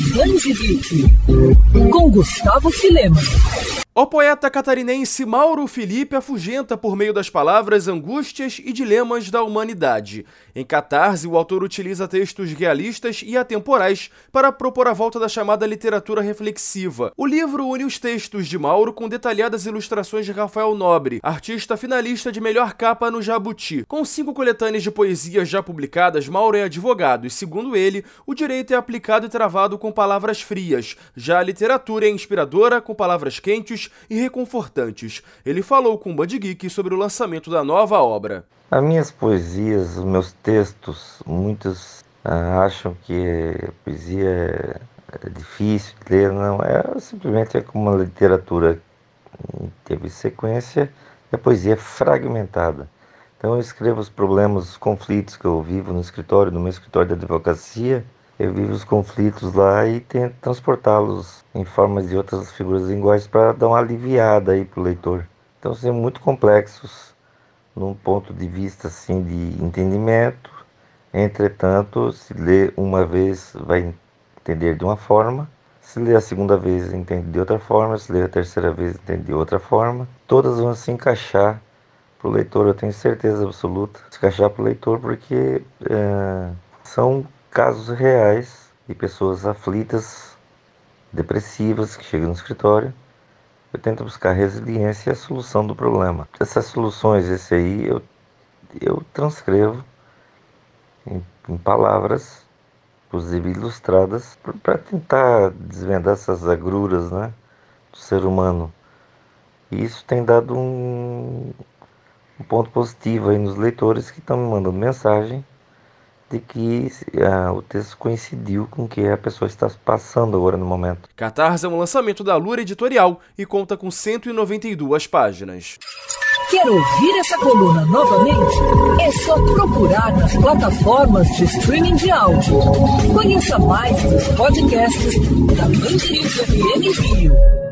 Danzibique, com Gustavo Filema. O poeta catarinense Mauro Felipe afugenta por meio das palavras angústias e dilemas da humanidade. Em Catarse, o autor utiliza textos realistas e atemporais para propor a volta da chamada literatura reflexiva. O livro une os textos de Mauro com detalhadas ilustrações de Rafael Nobre, artista finalista de melhor capa no Jabuti. Com cinco coletâneas de poesias já publicadas, Mauro é advogado e, segundo ele, o direito é aplicado e travado com palavras frias. Já a literatura é inspiradora, com palavras quentes e reconfortantes. Ele falou com o Band Geek sobre o lançamento da nova obra. As minhas poesias, os meus textos, muitos ah, acham que a poesia é, é difícil de ler, não, é simplesmente é como uma literatura teve sequência a poesia é fragmentada. Então eu escrevo os problemas, os conflitos que eu vivo no escritório, no meu escritório de advocacia, eu vivo os conflitos lá e tento transportá-los em formas de outras figuras linguagens para dar uma aliviada aí para o leitor. Então são muito complexos num ponto de vista assim de entendimento. Entretanto, se ler uma vez vai entender de uma forma, se ler a segunda vez entende de outra forma, se ler a terceira vez entende de outra forma. Todas vão se encaixar para o leitor, eu tenho certeza absoluta, se encaixar para o leitor porque é, são casos reais de pessoas aflitas, depressivas, que chegam no escritório. Eu tento buscar resiliência e a solução do problema. Essas soluções, esse aí, eu, eu transcrevo em, em palavras, inclusive ilustradas, para tentar desvendar essas agruras né, do ser humano. E isso tem dado um, um ponto positivo aí nos leitores que estão me mandando mensagem de que ah, o texto coincidiu com o que a pessoa está passando agora no momento. Catarse é um lançamento da Lura Editorial e conta com 192 páginas. Quer ouvir essa coluna novamente? É só procurar nas plataformas de streaming de áudio. Conheça mais dos podcasts da Mandirinhos FM Rio.